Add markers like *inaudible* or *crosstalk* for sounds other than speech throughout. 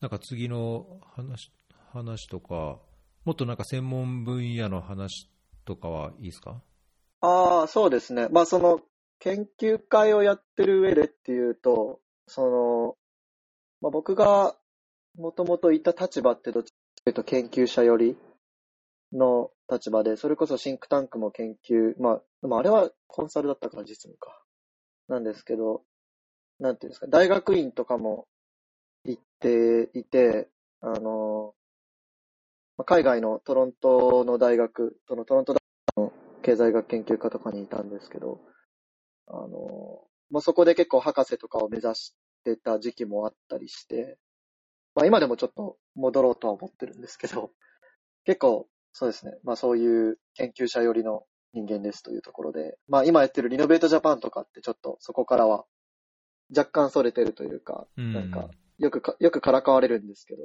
なんか次の話話とか、もっとなんか専門分野の話とかはいいですか？ああ、そうですね。まあ、その、研究会をやってる上でっていうと、その、まあ、僕がもともといた立場ってどっちかというと研究者寄りの立場で、それこそシンクタンクも研究、まあ、でもあれはコンサルだったから実務か。なんですけど、なんていうんですか、大学院とかも行っていて、あの、まあ海外のトロントの大学、そのトロント大学の経済学研究科とかにいたんですけど、あの、まあ、そこで結構博士とかを目指してた時期もあったりして、まあ、今でもちょっと戻ろうとは思ってるんですけど、結構そうですね、まあそういう研究者寄りの人間ですというところで、まあ今やってるリノベートジャパンとかってちょっとそこからは若干それてるというか、うん。なんかよくか、よくからかわれるんですけど、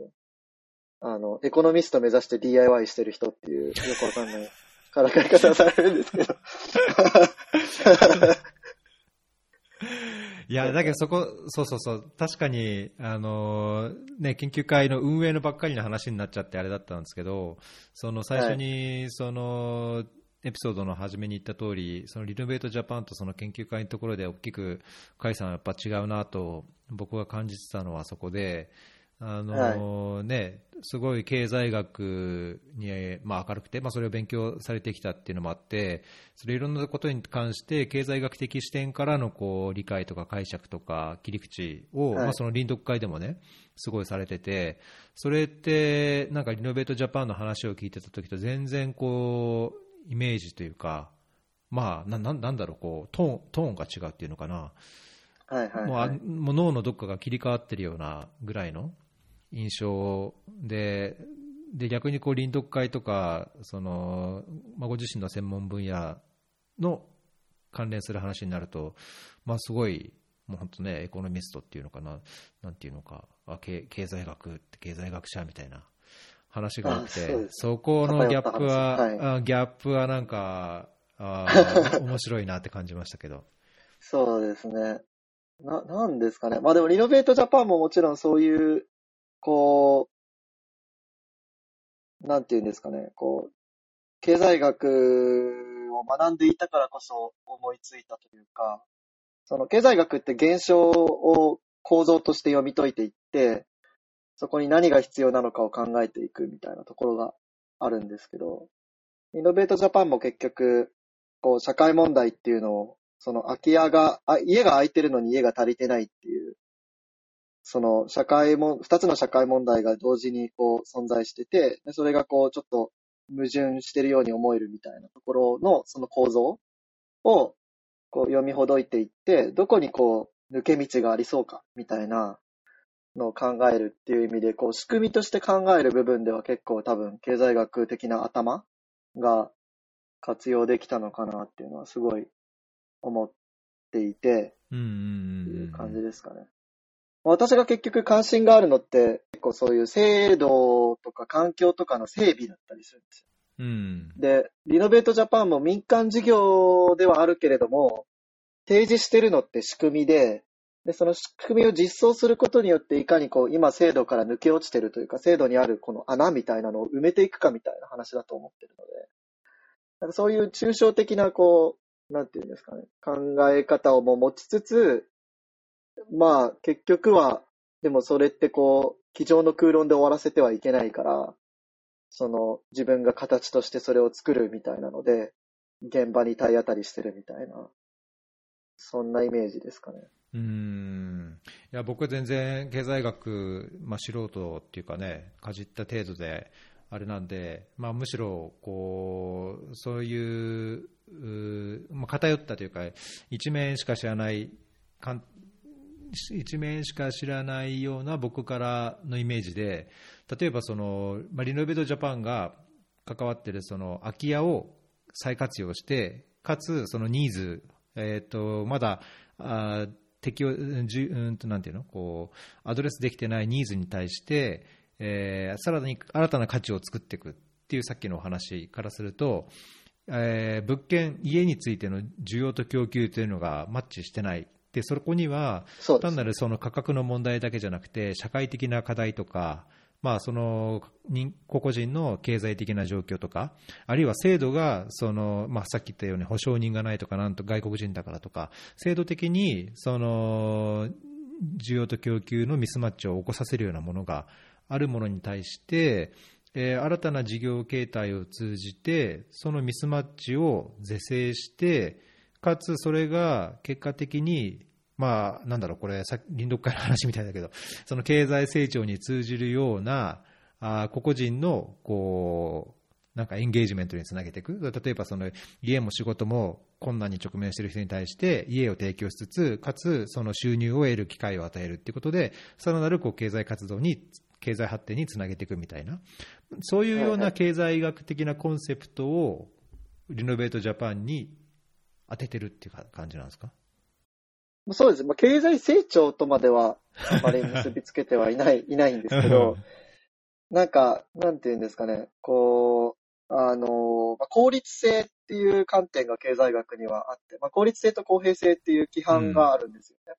あの、エコノミスト目指して DIY してる人っていうよくわかんない。からかい方をされるんですけど。*laughs* いや、だけどそこ、そうそうそう、確かに、あのね、研究会の運営のばっかりの話になっちゃってあれだったんですけど、その最初に、その、エピソードの初めに言った通り、そのリノベートジャパンとその研究会のところで大きく、甲斐さんはやっぱ違うなと、僕が感じてたのはそこで、あのね、すごい経済学に、まあ、明るくて、まあ、それを勉強されてきたっていうのもあって、それいろんなことに関して経済学的視点からのこう理解とか解釈とか切り口を、はい。まあ、その臨読会でもね、すごいされてて、それってなんかリノベートジャパンの話を聞いてた時と全然こうイメージというか、まあ、なななんだろうこうトーン、トーンが違うっていうのかな。はいはい、もうあはい。もう脳のどっかが切り替わってるようなぐらいの印象で、で逆にこう臨読会とか、そのまあ、ご自身の専門分野の関連する話になると、まあ、すごい、もう本当ね、エコノミストっていうのかな、なんていうのか、あ経経済学って経済学者みたいな話があって、あそこのギャップは、偏った話あギャップはなんか、あー *laughs* 面白いなって感じましたけど。そうですね。な、なんですかね。まあでも、リノベートジャパンももちろんそういう、こう、なんていうんですかね、こう、経済学を学んでいたからこそ思いついたというか、その経済学って現象を構造として読み解いていって、そこに何が必要なのかを考えていくみたいなところがあるんですけど、イノベートジャパンも結局、こう、社会問題っていうのをその空き家が、あ家が空いてるのに家が足りてないっていう、その社会も、二つの社会問題が同時にこう存在してて、それがこうちょっと矛盾してるように思えるみたいなところのその構造をこう読みほどいていって、どこにこう抜け道がありそうかみたいなのを考えるっていう意味で、こう仕組みとして考える部分では結構多分経済学的な頭が活用できたのかなっていうのはすごい思っていて、うんうんってうんいう感じですかね。私が結局関心があるのって、結構そういう制度とか環境とかの整備だったりするんですよ。うんで、リノベートジャパンも民間事業ではあるけれども、提示してるのって仕組みで、で、その仕組みを実装することによって、いかにこう、今制度から抜け落ちてるというか、制度にあるこの穴みたいなのを埋めていくかみたいな話だと思ってるので、なんかそういう抽象的な、こう、なんていうんですかね、考え方をも持ちつつ、まあ、結局は、でもそれってこう、机上の空論で終わらせてはいけないから、その、自分が形としてそれを作るみたいなので、現場に体当たりしてるみたいな、そんなイメージですかね。うん。いや僕は全然経済学、まあ、素人っていうかね、かじった程度であれなんで、まあ、むしろこうそういう、まあ、偏ったというか、一面しか知らない、かん一面しか知らないような僕からのイメージで、例えばその、まあ、リノベートジャパンが関わってるその空き家を再活用して、かつそのニーズ、えー、とまだあ適用じゅうんとなんていうのこうアドレスできてないニーズに対して、えーさらに新たな価値を作っていくっていうさっきのお話からすると、えー物件、家についての需要と供給というのがマッチしてない。で、そこには、単なるその価格の問題だけじゃなくて、社会的な課題とか、まあ、その個々人の経済的な状況とか、あるいは制度がその、まあ、さっき言ったように保証人がないとか、なんと外国人だからとか、制度的にその需要と供給のミスマッチを起こさせるようなものがあるものに対して、えー新たな事業形態を通じて、そのミスマッチを是正して、かつそれが結果的に、まあ、なんだろう、これ、さ林読会の話みたいだけど、*laughs* その経済成長に通じるような、あー個々人のこうなんかエンゲージメントにつなげていく、例えばその家も仕事も困難に直面している人に対して、家を提供しつつ、かつその収入を得る機会を与えるということで、さらなるこう経済活動に、経済発展につなげていくみたいな、そういうような経済学的なコンセプトを、リノベートジャパンに当ててるっていうか感じなんですか？そうです。まあ、経済成長とまではあまり結びつけてはいない、*laughs* いないんですけど、なんか、なんていうんですかね、こう、あの、まあ、効率性っていう観点が経済学にはあって、まあ、効率性と公平性っていう規範があるんですよね。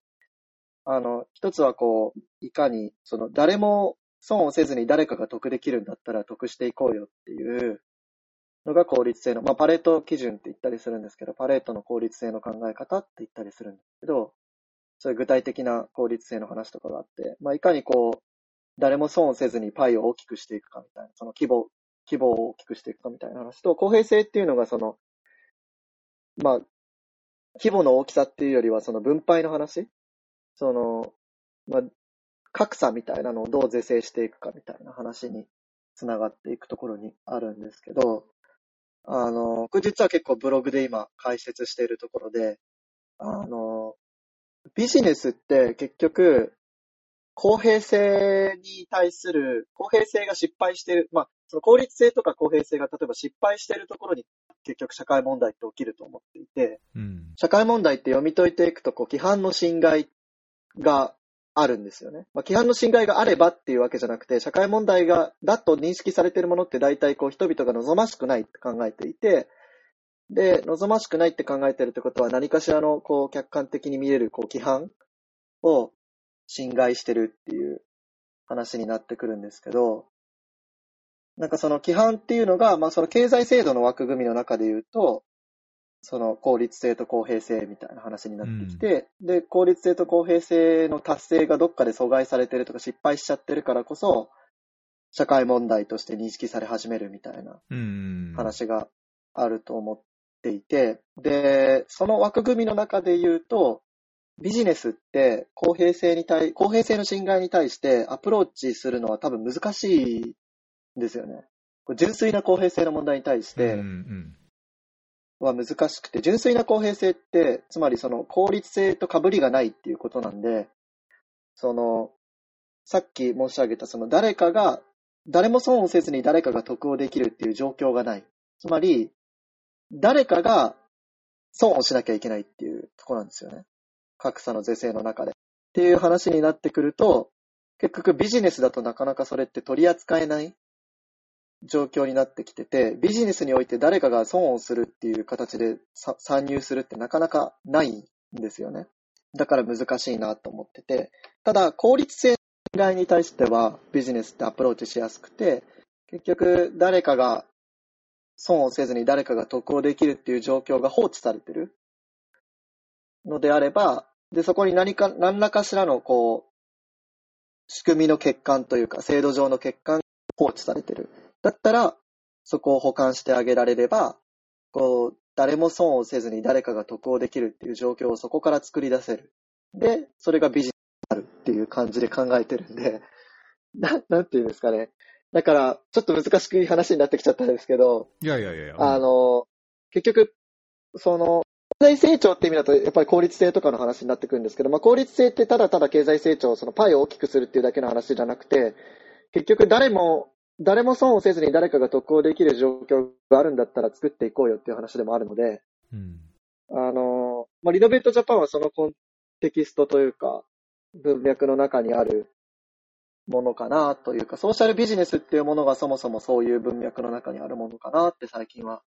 あの、一つはこう、いかに、その、誰も損をせずに誰かが得できるんだったら得していこうよっていうのが効率性の、まあ、パレート基準って言ったりするんですけど、パレートの効率性の考え方って言ったりするんですけど、そういう具体的な効率性の話とかがあって、まあ、いかにこう、誰も損をせずにパイを大きくしていくかみたいな、その規模、規模を大きくしていくかみたいな話と、公平性っていうのがその、まあ、規模の大きさっていうよりはその分配の話。その、まあ、格差みたいなのをどう是正していくかみたいな話につながっていくところにあるんですけど、あの、これ実は結構ブログで今解説しているところで、あの、ビジネスって結局、公平性に対する、公平性が失敗している、まあ、その効率性とか公平性が例えば失敗しているところに結局社会問題って起きると思っていて、うん。社会問題って読み解いていくと、こう、規範の侵害があるんですよね。まあ、規範の侵害があればっていうわけじゃなくて、社会問題が、だと認識されているものって大体こう、人々が望ましくないって考えていて、で、望ましくないって考えてるってことは何かしらの、こう、客観的に見える、こう、規範を侵害してるっていう話になってくるんですけど、なんかその規範っていうのが、まあその経済制度の枠組みの中で言うと、その効率性と公平性みたいな話になってきて、で、効率性と公平性の達成がどっかで阻害されてるとか失敗しちゃってるからこそ、社会問題として認識され始めるみたいなうん。話があると思っていて、で、その枠組みの中で言うと、ビジネスって公平性に対、公平性の侵害に対してアプローチするのは多分難しいんですよね。純粋な公平性の問題に対しうんうてんは難しくて、純粋な公平性って、つまりその効率性と被りがないっていうことなんで、その、さっき申し上げたその誰かが、誰も損をせずに誰かが得をできるっていう状況がない。つまり、誰かが損をしなきゃいけないっていうところなんですよね。格差の是正の中で。っていう話になってくると、結局ビジネスだとなかなかそれって取り扱えない状況になってきてて、ビジネスにおいて誰かが損をするっていう形で参入するってなかなかないんですよね。だから難しいなと思ってて、ただ効率性以外に対してはビジネスってアプローチしやすくて、結局誰かが損をせずに誰かが得をできるっていう状況が放置されてるのであれば、で、そこに何か、何らかしらのこう、仕組みの欠陥というか、制度上の欠陥が放置されてる。だったら、そこを補完してあげられれば、こう、誰も損をせずに誰かが得をできるっていう状況をそこから作り出せる。で、それがビジネスになるっていう感じで考えてるんで、*laughs* な、なんていうんですかね。だから、ちょっと難しく話になってきちゃったんですけど、いやいやいやいやあの、結局、その、経済成長って意味だと、やっぱり効率性とかの話になってくるんですけど、まあ、効率性ってただただ経済成長、そのパイを大きくするっていうだけの話じゃなくて、結局誰も、誰も損をせずに誰かが得をできる状況があるんだったら作っていこうよっていう話でもあるので、うんあの、まあ、リノベートジャパンはそのコンテキストというか、文脈の中にあるものかなというか、ソーシャルビジネスっていうものがそもそもそういう文脈の中にあるものかなって最近は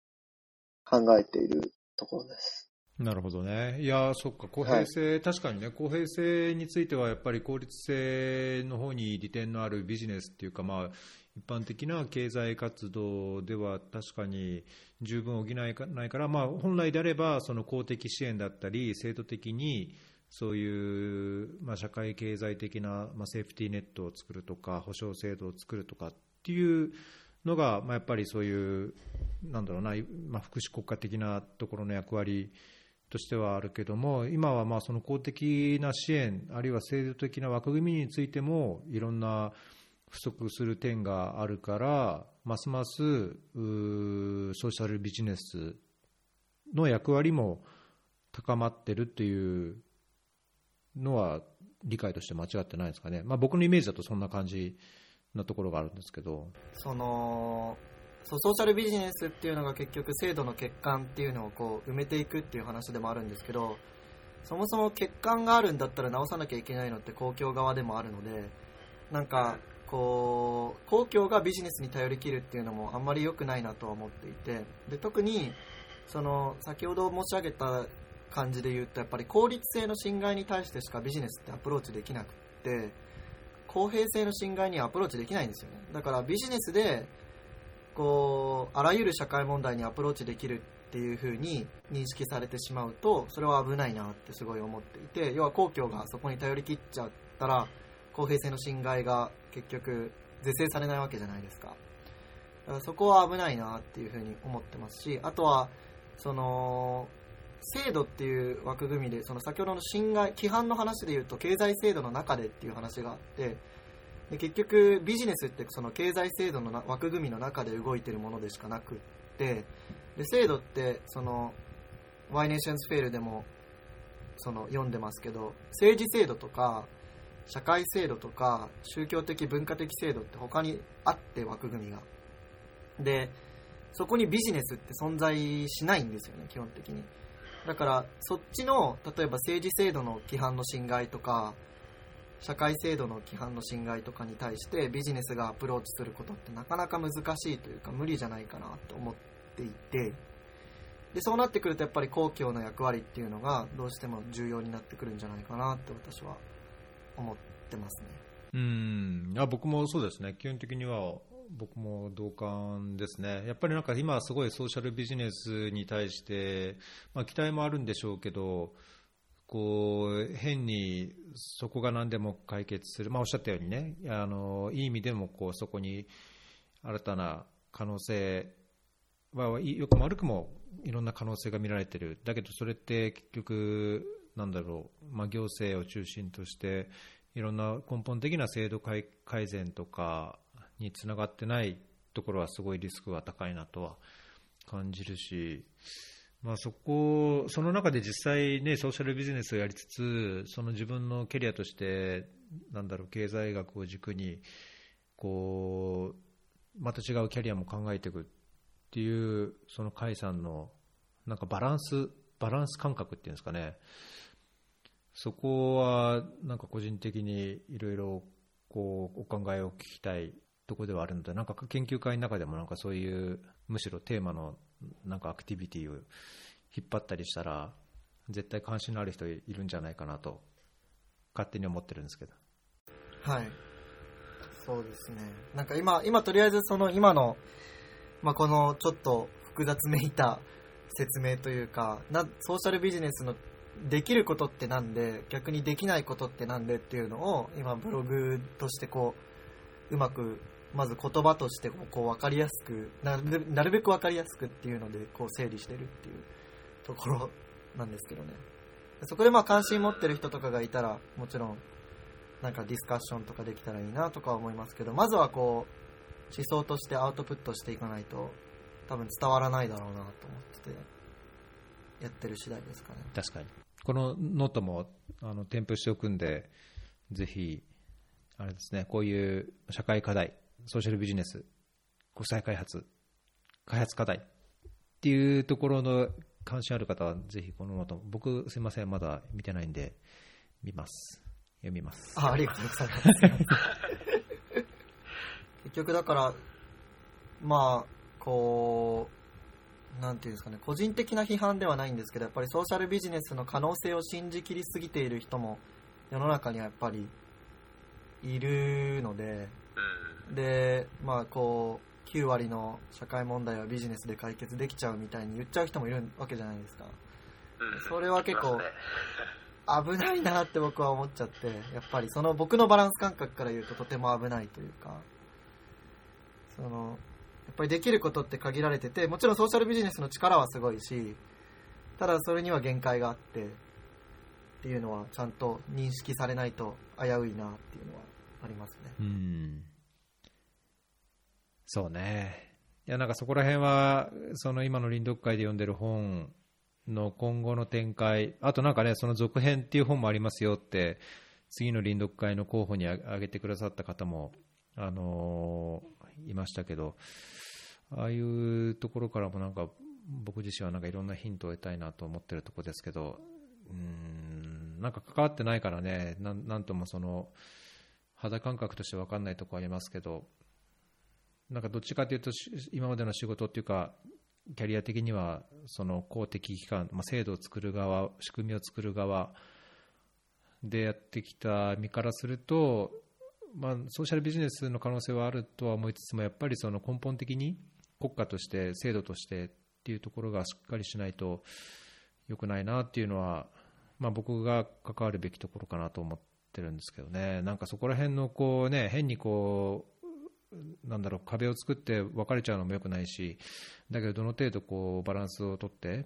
考えているところです。なるほどね。いや、そっか、公平性、確かにね、公平性については、やっぱり効率性の方に利点のあるビジネスっていうか、まあ、一般的な経済活動では確かに十分補えないから、まあ、本来であれば、その公的支援だったり、制度的にそういう、まあ、社会経済的な、まあ、セーフティーネットを作るとか、保障制度を作るとかっていうのが、まあ、やっぱりそういう、なんだろうな、まあ、福祉国家的なところの役割としてはあるけども、今はまあその公的な支援、あるいは制度的な枠組みについても、いろんな不足する点があるから、ますますうーソーシャルビジネスの役割も高まってるっていうのは理解として間違ってないですかね、まあ、僕のイメージだとそんな感じなところがあるんですけど。そのそうソーシャルビジネスっていうのが結局制度の欠陥っていうのをこう埋めていくっていう話でもあるんですけどそもそも欠陥があるんだったら直さなきゃいけないのって公共側でもあるのでなんかこう公共がビジネスに頼りきるっていうのもあんまり良くないなとは思っていてで特にその先ほど申し上げた感じで言うとやっぱり効率性の侵害に対してしかビジネスってアプローチできなくって公平性の侵害にはアプローチできないんですよね。だからビジネスでこうあらゆる社会問題にアプローチできるっていう風に認識されてしまうとそれは危ないなってすごい思っていて要は公共がそこに頼り切っちゃったら公平性の侵害が結局是正されないわけじゃないですか。だからそこは危ないなっていう風に思ってますしあとはその制度っていう枠組みでその先ほどの侵害規範の話で言うと経済制度の中でっていう話があってで結局ビジネスってその経済制度の枠組みの中で動いてるものでしかなくってで制度ってその Y ネーションズフェールでもその読んでますけど政治制度とか社会制度とか宗教的文化的制度って他にあって枠組みが。でそこにビジネスって存在しないんですよね基本的に。だからそっちの例えば政治制度の規範の侵害とか社会制度の規範の侵害とかに対してビジネスがアプローチすることってなかなか難しいというか無理じゃないかなと思っていて。でそうなってくるとやっぱり公共の役割っていうのがどうしても重要になってくるんじゃないかなって私は思ってますね。うん。あ僕もそうですね、基本的には僕も同感ですね、やっぱりなんか今、すごいソーシャルビジネスに対して、まあ、期待もあるんでしょうけど、こう変にそこが何でも解決する、まあ、おっしゃったようにね、あのいい意味でもこうそこに新たな可能性は、よくも悪くもいろんな可能性が見られてる、だけどそれって結局、なんだろう、まあ、行政を中心として、いろんな根本的な制度改善とかにつながってないところはすごいリスクが高いなとは感じるし、まあ、そこその中で実際、ね、ソーシャルビジネスをやりつつその自分のキャリアとしてなんだろう経済学を軸にこうまた違うキャリアも考えていくっていうその甲斐さんのなんかバランスバランス感覚っていうんですかね。そこはなんか個人的にいろいろこうお考えを聞きたいところではあるのでな。んか研究会の中でもなんかそういうむしろテーマのなんかアクティビティを引っ張ったりしたら絶対関心のある人いるんじゃないかなと勝手に思ってるんですけど。はい。そうですね。なんか今今とりあえずその今の、まあ、このちょっと複雑めいた説明というかなソーシャルビジネスのできることってなんで逆にできないことってなんでっていうのを今ブログとしてこううまくまず言葉としてこう分かりやすくなるなるべく分かりやすくっていうのでこう整理してるっていうところなんですけどね。そこでまあ関心持ってる人とかがいたらもちろんなんかディスカッションとかできたらいいなとか思いますけどまずはこう思想としてアウトプットしていかないと多分伝わらないだろうなと思っててやってる次第ですかね。確かに。このノートもあの添付しておくんでぜひあれですねこういう社会課題ソーシャルビジネス国際開発開発課題っていうところの関心ある方はぜひこのノート僕すいませんまだ見てないんで見ます。読みます。あありがとうございます。結局だからまあこなんていうんですかね、個人的な批判ではないんですけど、やっぱりソーシャルビジネスの可能性を信じきりすぎている人も世の中にはやっぱりいるので、で、まあこう、9割の社会問題はビジネスで解決できちゃうみたいに言っちゃう人もいるわけじゃないですか。それは結構危ないなって僕は思っちゃって、やっぱりその僕のバランス感覚から言うととても危ないというか、その、やっぱりできることって限られてて、もちろんソーシャルビジネスの力はすごいし、ただそれには限界があって、っていうのはちゃんと認識されないと危ういなっていうのはありますね。うん。そうね。いや、なんかそこら辺は、その今の臨読会で読んでる本の今後の展開、あとなんかね、その続編っていう本もありますよって、次の臨読会の候補に挙げてくださった方も、あのーいましたけど、ああいうところからもなんか、僕自身はなんかいろんなヒントを得たいなと思ってるとこですけど、うーん、なんか関わってないからね、なんなんともその、肌感覚として分かんないとこありますけど、なんかどっちかというと、今までの仕事っていうか、キャリア的には、その公的機関、まあ、制度を作る側、仕組みを作る側でやってきた身からすると、まあ、ソーシャルビジネスの可能性はあるとは思いつつも、やっぱりその根本的に国家として、制度としてっていうところがしっかりしないと良くないなっていうのは、まあ、僕が関わるべきところかなと思ってるんですけどね、なんかそこら辺のこう、ね、変にこう、なんだろう壁を作って別れちゃうのも良くないし、だけどどの程度こうバランスをとって、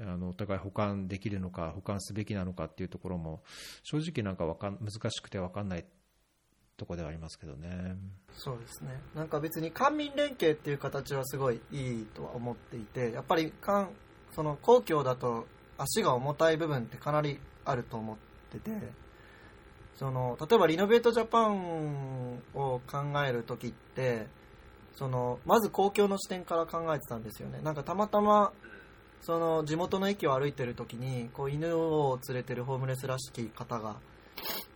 あのお互い補完できるのか、補完すべきなのかっていうところも、正直なんかか難しくて分かんないとこではありますけどね。そうですね。なんか別に官民連携っていう形はすごいいいとは思っていて、やっぱり官その公共だと足が重たい部分ってかなりあると思ってて、その例えばリノベートジャパンを考える時って、そのまず公共の視点から考えてたんですよね。なんかたまたまその地元の駅を歩いてる時にこう犬を連れてるホームレスらしき方が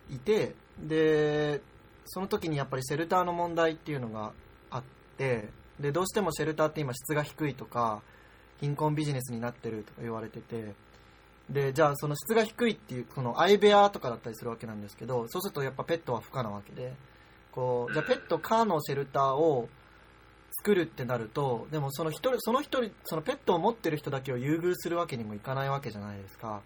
いてでその時にやっぱりシェルターの問題っていうのがあってでどうしてもシェルターって今質が低いとか貧困ビジネスになってるとか言われててでじゃあその質が低いっていうその相部屋とかだったりするわけなんですけどそうするとやっぱペットは不可なわけでこうじゃあペット可のシェルターを作るってなるとでもその一人その一人そのペットを持ってる人だけを優遇するわけにもいかないわけじゃないですか。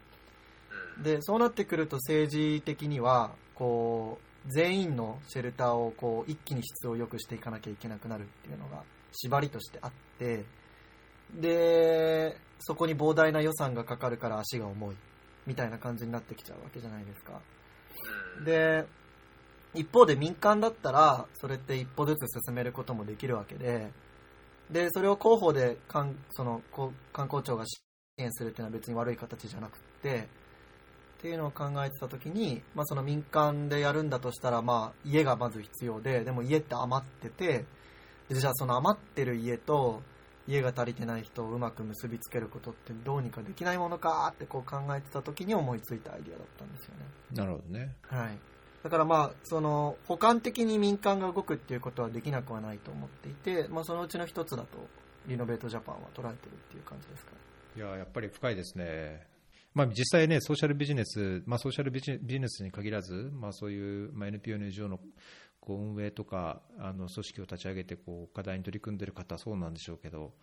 でそうなってくると政治的にはこう全員のシェルターをこう一気に質を良くしていかなきゃいけなくなるっていうのが縛りとしてあってでそこに膨大な予算がかかるから足が重いみたいな感じになってきちゃうわけじゃないですか。で一方で民間だったらそれって一歩ずつ進めることもできるわけででそれを広報でかんその観光庁が支援するっていうのは別に悪い形じゃなくってっていうのを考えてた時に、まあ、その民間でやるんだとしたら、まあ、家がまず必要ででも家って余っててでじゃあその余ってる家と家が足りてない人をうまく結びつけることってどうにかできないものかってこう考えてた時に思いついたアイディアだったんですよね。なるほどね。はい、だからまあその補完的に民間が動くっていうことはできなくはないと思っていて、まあ、そのうちの一つだとリノベートジャパンは捉えてるっていう感じですかね。いや、やっぱり深いですね。まあ、実際ね、ソーシャルビジネス、まあ、ソーシャルビジネスに限らず、まあ、そういう、まあ、NPO、NGO のこう運営とか、あの組織を立ち上げてこう課題に取り組んでいる方はそうなんでしょうけど、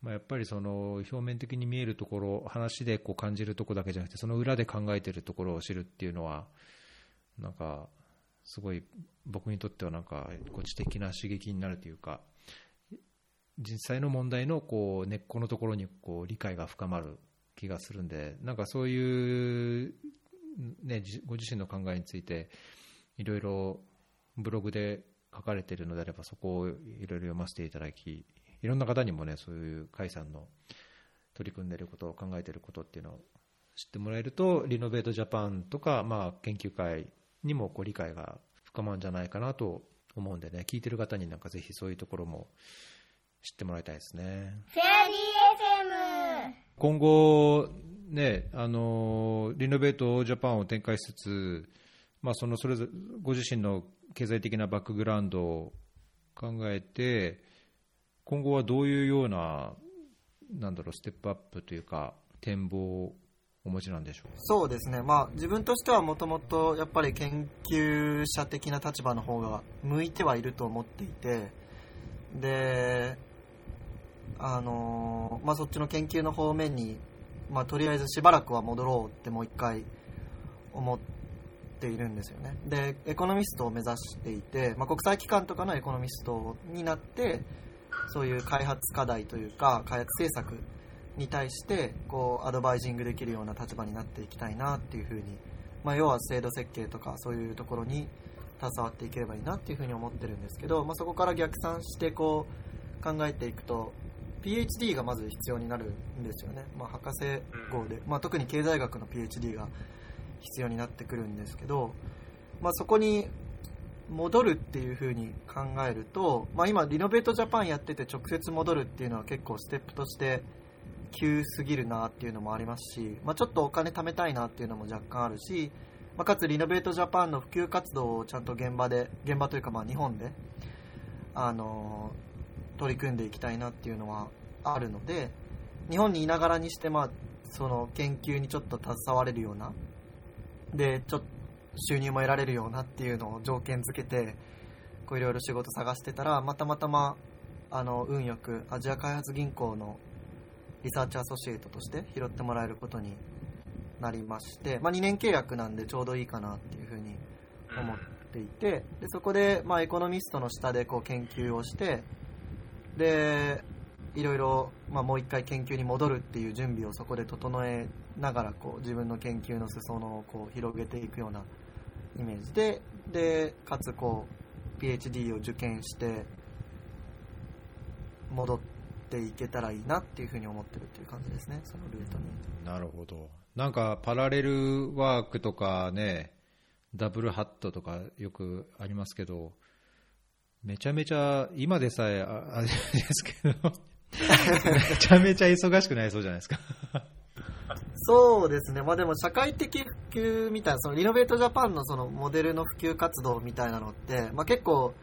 まあ、やっぱりその表面的に見えるところ、話でこう感じるところだけじゃなくて、その裏で考えているところを知るっていうのは、なんか、すごい僕にとってはなんか、こう知的な刺激になるというか、実際の問題のこう根っこのところにこう理解が深まる気がするんで、なんかそういう、ね、ご自身の考えについて、いろいろブログで書かれているのであれば、そこをいろいろ読ませていただき、いろんな方にもね、そういう甲斐さんの取り組んでいることを、考えていることっていうのを知ってもらえると、リノベートジャパンとか、まあ、研究会にもこう理解が深まるんじゃないかなと思うんでね、聞いてる方になんかぜひそういうところも知ってもらいたいですね。今後、ね、あのリノベートジャパンを展開しつつ、まあ、そのそれぞれご自身の経済的なバックグラウンドを考えて、今後はどういうようななんだろう、ステップアップというか、展望をお持ちなんでしょう？そうですね、まあ、自分としてはもともとやっぱり研究者的な立場の方が向いてはいると思っていて、で、あのまあ、そっちの研究の方面に、まあ、とりあえずしばらくは戻ろうってもう一回思っているんですよね。で、エコノミストを目指していて、まあ、国際機関とかのエコノミストになって、そういう開発課題というか、開発政策に対してこうアドバイジングできるような立場になっていきたいなっていうふうに、まあ、要は制度設計とかそういうところに携わっていければいいなっていうふうに思ってるんですけど、まあ、そこから逆算してこう考えていくと PhD がまず必要になるんですよね、まあ、博士号で、まあ、特に経済学の PhD が必要になってくるんですけど、まあ、そこに戻るっていう風に考えると、まあ、今リノベートジャパンやってて直接戻るっていうのは結構ステップとして急すぎるなっていうのもありますし、まあ、ちょっとお金貯めたいなっていうのも若干あるし、まあ、かつリノベートジャパンの普及活動をちゃんと現場で現場というかまあ日本で、あの取り組んでいきたいなっていうのはあるので日本にいながらにして、まあ、その研究にちょっと携われるようなでちょっと収入も得られるようなっていうのを条件付けてこういろいろ仕事探してたらまたまたまあの運よくアジア開発銀行のリサーチアソシエイトとして拾ってもらえることになりまして、まあ、2年契約なんでちょうどいいかなっていうふうに思っていてでそこで、まあ、エコノミストの下でこう研究をしてでいろいろ、まあ、もう一回研究に戻るっていう準備をそこで整えながらこう自分の研究の裾野をこう広げていくようなイメージででかつこう PhD を受験して戻っていけたらいいなっていうふうに思ってるっていう感じですねそのルートになるほど。なんか、パラレルワークとかね、ダブルハットとかよくありますけど、めちゃめちゃ、今でさえ *laughs* あれですけど、めちゃめちゃ忙しくなりそうじゃないですか。そうですね、まあ、でも社会的普及みたいな、そのリノベートジャパンのそのモデルの普及活動みたいなのって、まあ、結構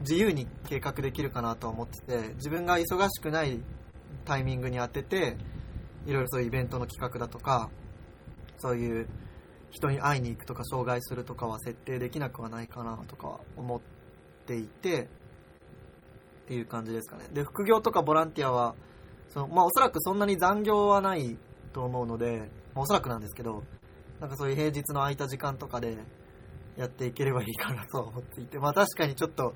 自由に計画できるかなと思ってて、自分が忙しくないタイミングに当てて、いろいろそういうイベントの企画だとか、そういう人に会いに行くとか、障害するとかは設定できなくはないかなとか思ってていて、っていう感じですかね。で、副業とかボランティアは、そのまあ、おそらくそんなに残業はないと思うので、まあおそらくなんですけど、なんかそういう平日の空いた時間とかでやっていければいいかなとは思っていて、まあ確かにちょっと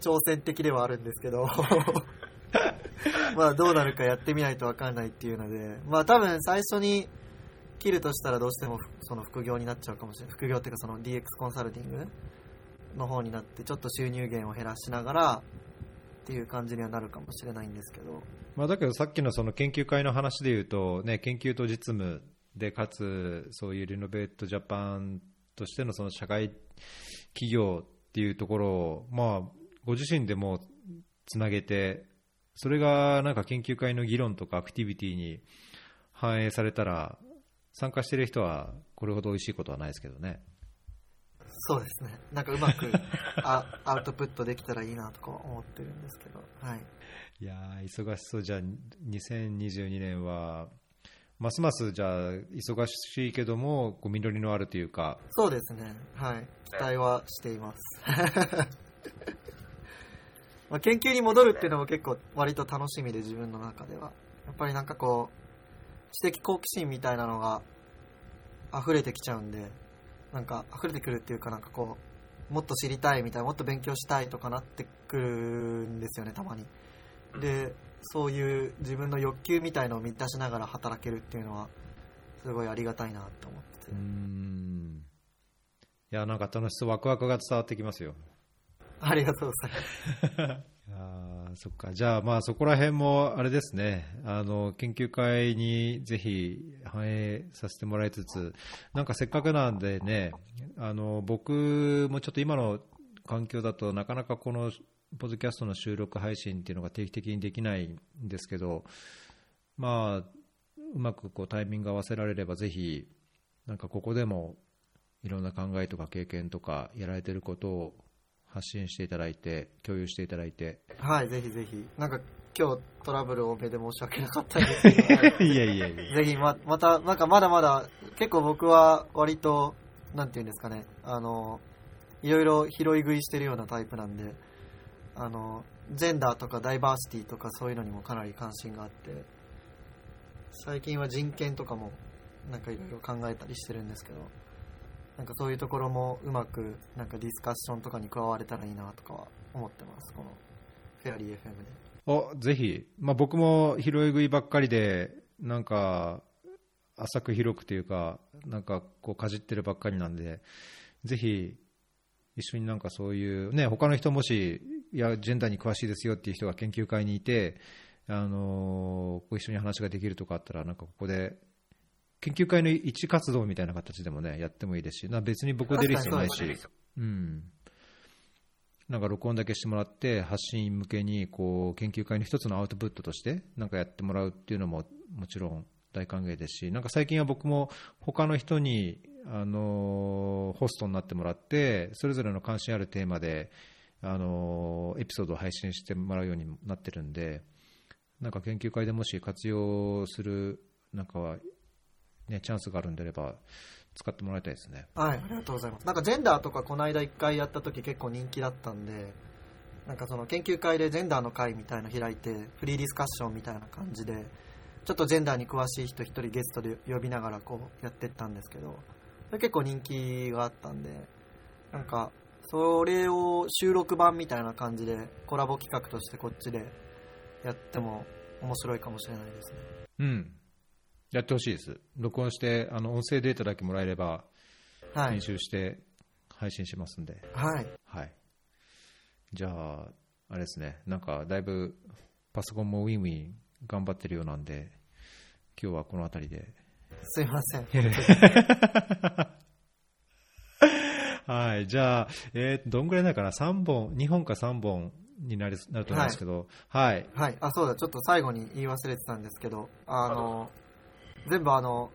挑戦的ではあるんですけど、*laughs* まあどうなるかやってみないとわかんないっていうので、まあ多分最初に切るとしたらどうしてもその副業になっちゃうかもしれない。副業っていうかその DX コンサルティングの方になって、ちょっと収入源を減らしながらっていう感じにはなるかもしれないんですけど、まあ、だけどさっきのその研究会の話でいうと、ね、研究と実務でかつそういうリノベートジャパンとしてのその社会企業っていうところを、まあ、ご自身でもつなげてそれがなんか研究会の議論とかアクティビティに反映されたら参加してる人はこれほど美味しいことはないですけどね。そうですね。なんかうまく *laughs* あアウトプットできたらいいなとか思ってるんですけど、はい。いやー忙しそうじゃあ2022年はますますじゃあ忙しいけどもこう実りのあるというかそうですね。はい。期待はしています。*laughs* まあ研究に戻るっていうのも結構割と楽しみで自分の中では。やっぱりなんかこう、知的好奇心みたいなのが溢れてきちゃうんで、なんか溢れてくるっていうかなんかこう、もっと知りたいみたいな、もっと勉強したいとかなってくるんですよね、たまに。で、そういう自分の欲求みたいのを満たしながら働けるっていうのは、すごいありがたいなと思っててうー。んいやなんか楽しそうワクワクが伝わってきますよありがとうございます。*laughs* いやーそっか。じゃあまあそこら辺もあれですね。あの研究会にぜひ反映させてもらいつつなんかせっかくなんでねあの僕もちょっと今の環境だとなかなかこのポッドキャストの収録配信っていうのが定期的にできないんですけどまあうまくこうタイミング合わせられればぜひなんかここでもいろんな考えとか経験とかやられてることを発信していただいて共有していただいてはい、ぜひぜひ。なんか、今日トラブル多めで申し訳なかったんですけど、*laughs* いやいやいや。ぜひま、また、なんかまだまだ、結構僕は割と、なんていうんですかね、あの、いろいろ拾い食いしてるようなタイプなんで、あの、ジェンダーとかダイバーシティとかそういうのにもかなり関心があって、最近は人権とかも、なんかいろいろ考えたりしてるんですけど、なんかそういうところもうまく、なんかディスカッションとかに加われたらいいなとかは思ってます、このフェアリー FM で。おぜひ、まあ、僕も拾い食いばっかりで、なんか、浅く広くというか、なんかこうかじってるばっかりなんで、ぜひ、一緒になんかそういう、ね、他の人もし、いや、ジェンダーに詳しいですよっていう人が研究会にいて、あのこう一緒に話ができるとかあったら、なんかここで、研究会の一活動みたいな形でもね、やってもいいですし、な別に僕出る必要ないしうん。なんか録音だけしてもらって、発信向けにこう研究会の一つのアウトプットとして、なんかやってもらうっていうのももちろん大歓迎ですし、なんか最近は僕も他の人に、あのホストになってもらって、それぞれの関心あるテーマで、あのエピソードを配信してもらうようになってるんで、なんか研究会でもし活用する、なんか、ね、チャンスがあるんであれば、使ってもらいたいですね。はい、ありがとうございます。なんかジェンダーとかこの間一回やった時結構人気だったんで、なんかその研究会でジェンダーの会みたいの開いて、フリーディスカッションみたいな感じで、ちょっとジェンダーに詳しい人一人ゲストで呼びながらこうやってったんですけど、それ結構人気があったんで、なんか、それを収録版みたいな感じでコラボ企画としてこっちでやっても面白いかもしれないですね。うん。やってほしいです。録音して、あの、音声データだけもらえれば、編はい。集して配信しますんで。はい。はい。じゃあ、あれですね。なんか、だいぶ、パソコンもウィンウィン頑張ってるようなんで、今日はこの辺りで。すいません。はい。じゃあ、えーどんぐらいになるかな ?3 本、2本か3本になるなると思いますけど、はい。はい。あ、そうだ。ちょっと最後に言い忘れてたんですけど、あの、全部あの、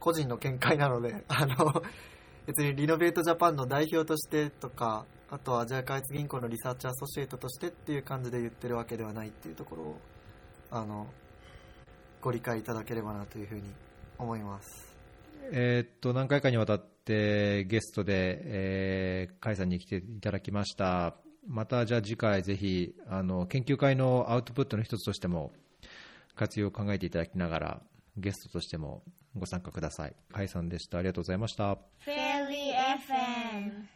個人の見解なので、あの、*laughs* 別にリノベートジャパンの代表としてとか、あとはアジア開発銀行のリサーチアソシエイトとしてっていう感じで言ってるわけではないっていうところを、あの、ご理解いただければなというふうに思います。えーっと、何回かにわたってゲストで、えー、甲斐さんに来ていただきました。また、じゃあ次回ぜひ、あの、研究会のアウトプットの一つとしても、活用を考えていただきながら、ゲストとしてもご参加ください。甲斐さんでした。ありがとうございました。フェリー FM